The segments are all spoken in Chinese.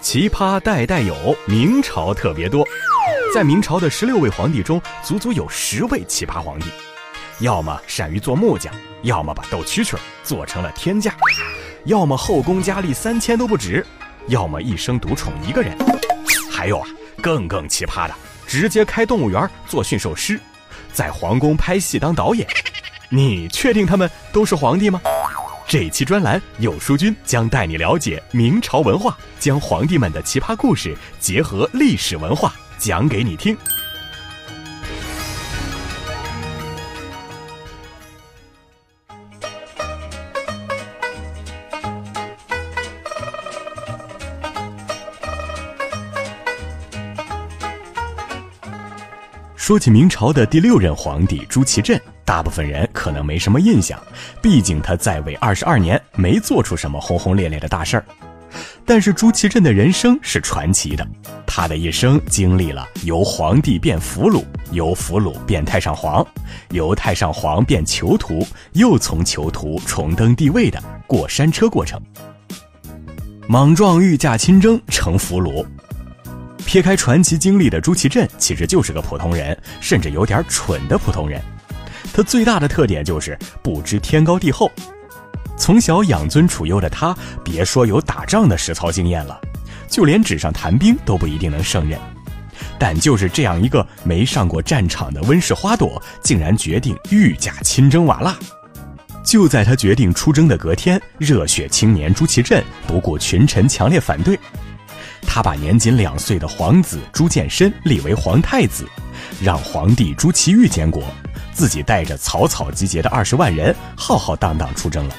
奇葩代代有，明朝特别多。在明朝的十六位皇帝中，足足有十位奇葩皇帝，要么善于做木匠，要么把斗蛐蛐做成了天价，要么后宫佳丽三千都不止，要么一生独宠一个人。还有啊，更更奇葩的，直接开动物园做驯兽师，在皇宫拍戏当导演。你确定他们都是皇帝吗？这期专栏，有书君将带你了解明朝文化，将皇帝们的奇葩故事结合历史文化讲给你听。说起明朝的第六任皇帝朱祁镇。大部分人可能没什么印象，毕竟他在位二十二年，没做出什么轰轰烈烈的大事儿。但是朱祁镇的人生是传奇的，他的一生经历了由皇帝变俘虏，由俘虏变太上皇，由太上皇变囚徒，又从囚徒重登帝位的过山车过程。莽撞御驾亲征成俘虏，撇开传奇经历的朱祁镇其实就是个普通人，甚至有点蠢的普通人。最大的特点就是不知天高地厚，从小养尊处优的他，别说有打仗的实操经验了，就连纸上谈兵都不一定能胜任。但就是这样一个没上过战场的温室花朵，竟然决定御驾亲征瓦剌。就在他决定出征的隔天，热血青年朱祁镇不顾群臣强烈反对，他把年仅两岁的皇子朱见深立为皇太子，让皇帝朱祁钰监国。自己带着草草集结的二十万人，浩浩荡荡出征了。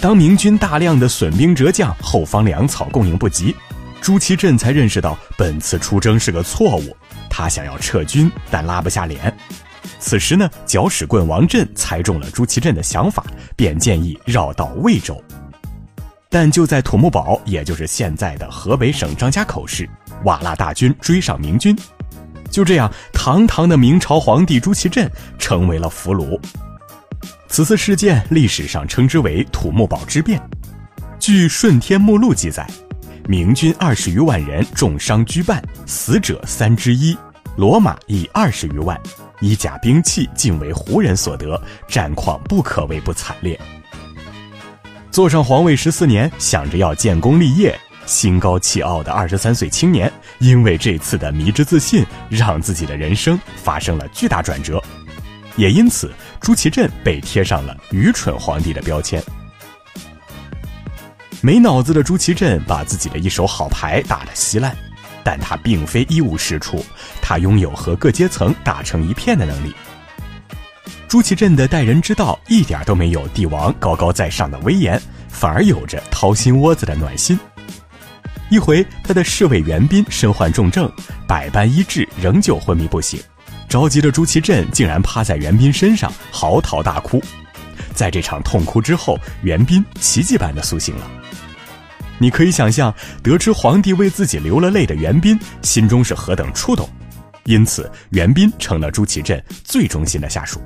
当明军大量的损兵折将，后方粮草供应不及，朱祁镇才认识到本次出征是个错误。他想要撤军，但拉不下脸。此时呢，搅屎棍王振猜中了朱祁镇的想法，便建议绕道魏州。但就在土木堡，也就是现在的河北省张家口市，瓦剌大军追上明军。就这样，堂堂的明朝皇帝朱祁镇成为了俘虏。此次事件历史上称之为土木堡之变。据《顺天目录》记载，明军二十余万人重伤居半，死者三之一，骡马以二十余万，衣甲兵器尽为胡人所得，战况不可谓不惨烈。坐上皇位十四年，想着要建功立业。心高气傲的二十三岁青年，因为这次的迷之自信，让自己的人生发生了巨大转折，也因此朱祁镇被贴上了愚蠢皇帝的标签。没脑子的朱祁镇把自己的一手好牌打得稀烂，但他并非一无是处，他拥有和各阶层打成一片的能力。朱祁镇的待人之道一点都没有帝王高高在上的威严，反而有着掏心窝子的暖心。一回，他的侍卫袁彬身患重症，百般医治，仍旧昏迷不醒。着急的朱祁镇竟然趴在袁彬身上嚎啕大哭。在这场痛哭之后，袁彬奇迹般的苏醒了。你可以想象，得知皇帝为自己流了泪的袁彬心中是何等触动。因此，袁彬成了朱祁镇最忠心的下属。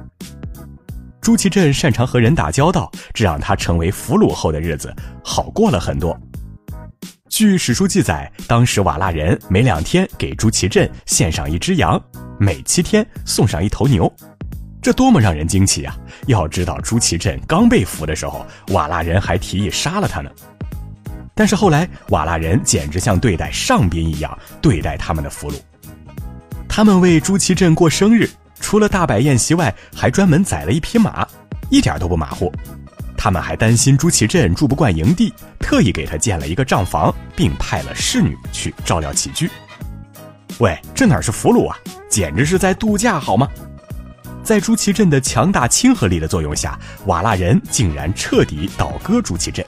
朱祁镇擅长和人打交道，这让他成为俘虏后的日子好过了很多。据史书记载，当时瓦剌人每两天给朱祁镇献上一只羊，每七天送上一头牛，这多么让人惊奇啊！要知道，朱祁镇刚被俘的时候，瓦剌人还提议杀了他呢。但是后来，瓦剌人简直像对待上宾一样对待他们的俘虏。他们为朱祁镇过生日，除了大摆宴席外，还专门宰了一匹马，一点都不马虎。他们还担心朱祁镇住不惯营地，特意给他建了一个帐房，并派了侍女去照料起居。喂，这哪是俘虏啊，简直是在度假好吗？在朱祁镇的强大亲和力的作用下，瓦剌人竟然彻底倒戈朱祁镇。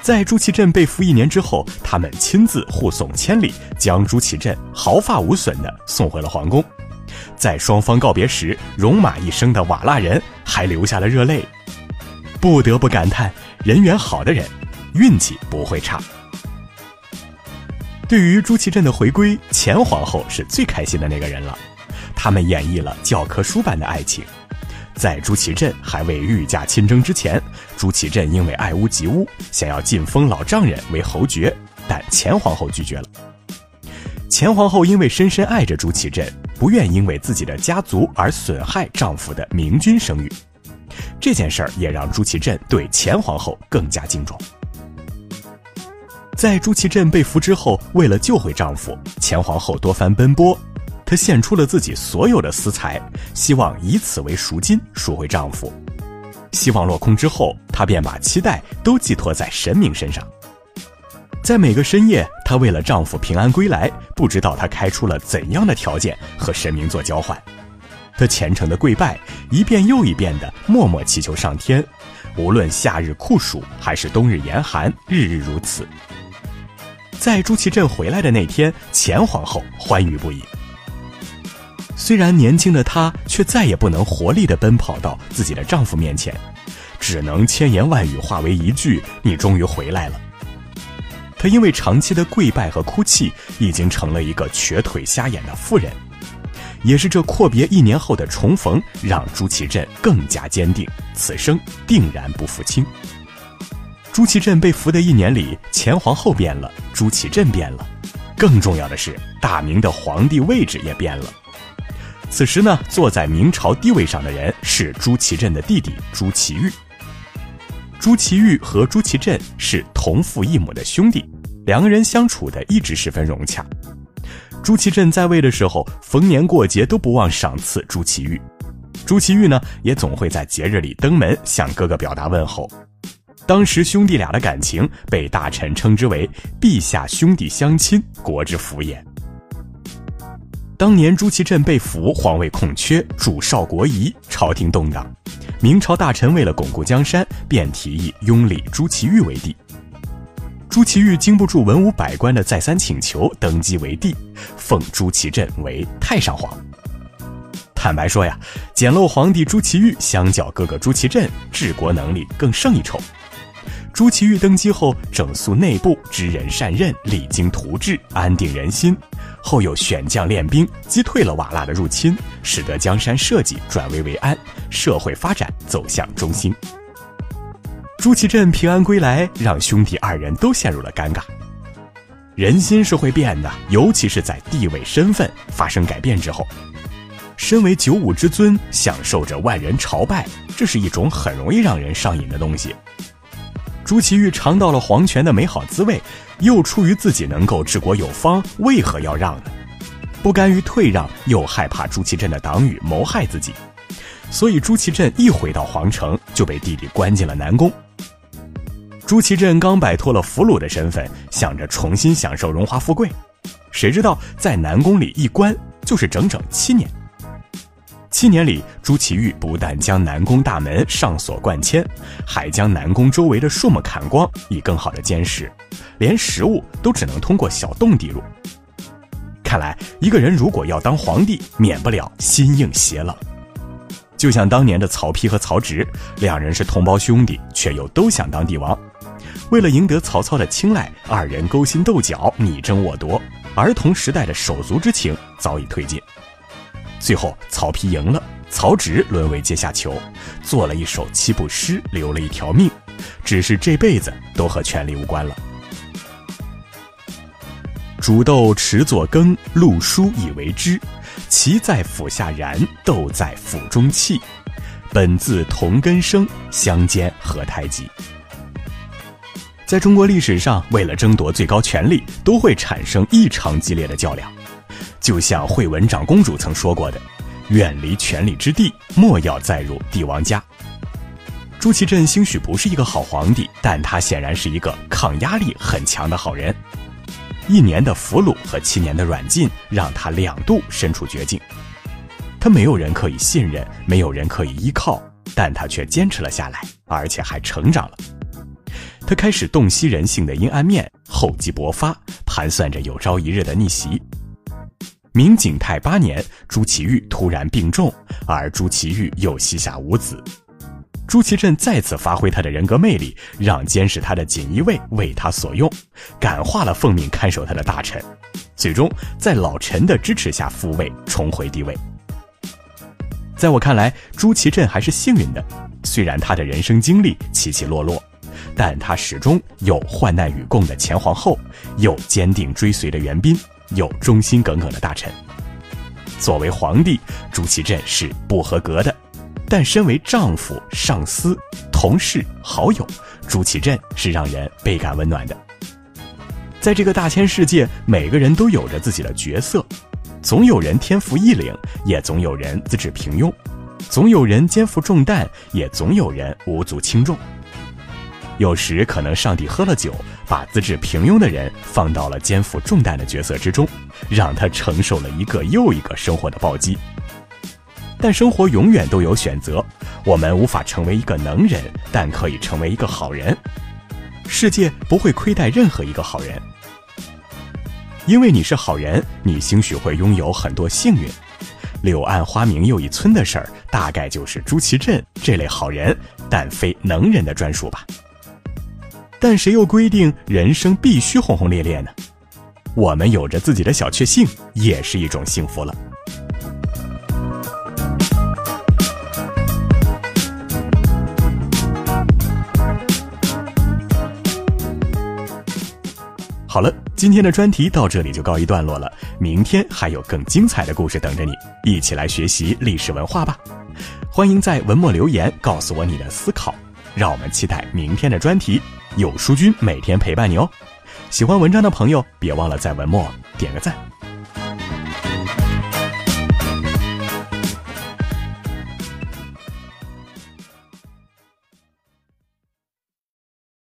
在朱祁镇被俘一年之后，他们亲自护送千里，将朱祁镇毫发无损地送回了皇宫。在双方告别时，戎马一生的瓦剌人还流下了热泪。不得不感叹，人缘好的人，运气不会差。对于朱祁镇的回归，前皇后是最开心的那个人了。他们演绎了教科书般的爱情。在朱祁镇还未御驾亲征之前，朱祁镇因为爱屋及乌，想要晋封老丈人为侯爵，但前皇后拒绝了。前皇后因为深深爱着朱祁镇，不愿因为自己的家族而损害丈夫的明君声誉。这件事儿也让朱祁镇对前皇后更加敬重。在朱祁镇被俘之后，为了救回丈夫，前皇后多番奔波，她献出了自己所有的私财，希望以此为赎金赎回丈夫。希望落空之后，她便把期待都寄托在神明身上。在每个深夜，她为了丈夫平安归来，不知道她开出了怎样的条件和神明做交换。她虔诚的跪拜，一遍又一遍的默默祈求上天，无论夏日酷暑还是冬日严寒，日日如此。在朱祁镇回来的那天，前皇后欢愉不已。虽然年轻的她，却再也不能活力地奔跑到自己的丈夫面前，只能千言万语化为一句：“你终于回来了。”她因为长期的跪拜和哭泣，已经成了一个瘸腿瞎眼的妇人。也是这阔别一年后的重逢，让朱祁镇更加坚定，此生定然不负卿。朱祁镇被俘的一年里，前皇后变了，朱祁镇变了，更重要的是，大明的皇帝位置也变了。此时呢，坐在明朝帝位上的人是朱祁镇的弟弟朱祁钰。朱祁钰和朱祁镇是同父异母的兄弟，两个人相处的一直十分融洽。朱祁镇在位的时候，逢年过节都不忘赏赐朱祁钰，朱祁钰呢，也总会在节日里登门向哥哥表达问候。当时兄弟俩的感情被大臣称之为“陛下兄弟相亲，国之福也”。当年朱祁镇被俘，皇位空缺，主少国疑，朝廷动荡。明朝大臣为了巩固江山，便提议拥立朱祁钰为帝。朱祁钰经不住文武百官的再三请求，登基为帝，封朱祁镇为太上皇。坦白说呀，简陋皇帝朱祁钰相较哥哥朱祁镇，治国能力更胜一筹。朱祁钰登基后，整肃内部，知人善任，励精图治，安定人心。后又选将练兵，击退了瓦剌的入侵，使得江山社稷转危为安，社会发展走向中兴。朱祁镇平安归来，让兄弟二人都陷入了尴尬。人心是会变的，尤其是在地位身份发生改变之后。身为九五之尊，享受着万人朝拜，这是一种很容易让人上瘾的东西。朱祁钰尝到了皇权的美好滋味，又出于自己能够治国有方，为何要让呢？不甘于退让，又害怕朱祁镇的党羽谋害自己，所以朱祁镇一回到皇城就被弟弟关进了南宫。朱祁镇刚摆脱了俘虏的身份，想着重新享受荣华富贵，谁知道在南宫里一关就是整整七年。七年里，朱祁钰不但将南宫大门上锁灌铅，还将南宫周围的树木砍光，以更好的监视，连食物都只能通过小洞滴入。看来，一个人如果要当皇帝，免不了心硬邪冷。就像当年的曹丕和曹植，两人是同胞兄弟，却又都想当帝王。为了赢得曹操的青睐，二人勾心斗角，你争我夺，儿童时代的手足之情早已褪尽。最后，曹丕赢了，曹植沦为阶下囚，做了一首七步诗，留了一条命，只是这辈子都和权力无关了。煮豆持作羹，漉菽以为汁。萁在釜下燃，豆在釜中泣。本自同根生，相煎何太急。在中国历史上，为了争夺最高权力，都会产生异常激烈的较量。就像惠文长公主曾说过的：“远离权力之地，莫要再入帝王家。”朱祁镇兴许不是一个好皇帝，但他显然是一个抗压力很强的好人。一年的俘虏和七年的软禁，让他两度身处绝境。他没有人可以信任，没有人可以依靠，但他却坚持了下来，而且还成长了。他开始洞悉人性的阴暗面，厚积薄发，盘算着有朝一日的逆袭。明景泰八年，朱祁钰突然病重，而朱祁钰又膝下无子。朱祁镇再次发挥他的人格魅力，让监视他的锦衣卫为他所用，感化了奉命看守他的大臣，最终在老臣的支持下复位，重回帝位。在我看来，朱祁镇还是幸运的。虽然他的人生经历起起落落，但他始终有患难与共的前皇后，有坚定追随的元斌，有忠心耿耿的大臣。作为皇帝，朱祁镇是不合格的，但身为丈夫、上司、同事、好友，朱祁镇是让人倍感温暖的。在这个大千世界，每个人都有着自己的角色，总有人天赋异禀，也总有人资质平庸；总有人肩负重担，也总有人无足轻重。有时可能上帝喝了酒，把资质平庸的人放到了肩负重担的角色之中，让他承受了一个又一个生活的暴击。但生活永远都有选择，我们无法成为一个能人，但可以成为一个好人。世界不会亏待任何一个好人。因为你是好人，你兴许会拥有很多幸运。柳暗花明又一村的事儿，大概就是朱祁镇这类好人，但非能人的专属吧。但谁又规定人生必须轰轰烈烈呢？我们有着自己的小确幸，也是一种幸福了。好了，今天的专题到这里就告一段落了。明天还有更精彩的故事等着你，一起来学习历史文化吧。欢迎在文末留言告诉我你的思考，让我们期待明天的专题。有书君每天陪伴你哦。喜欢文章的朋友，别忘了在文末点个赞。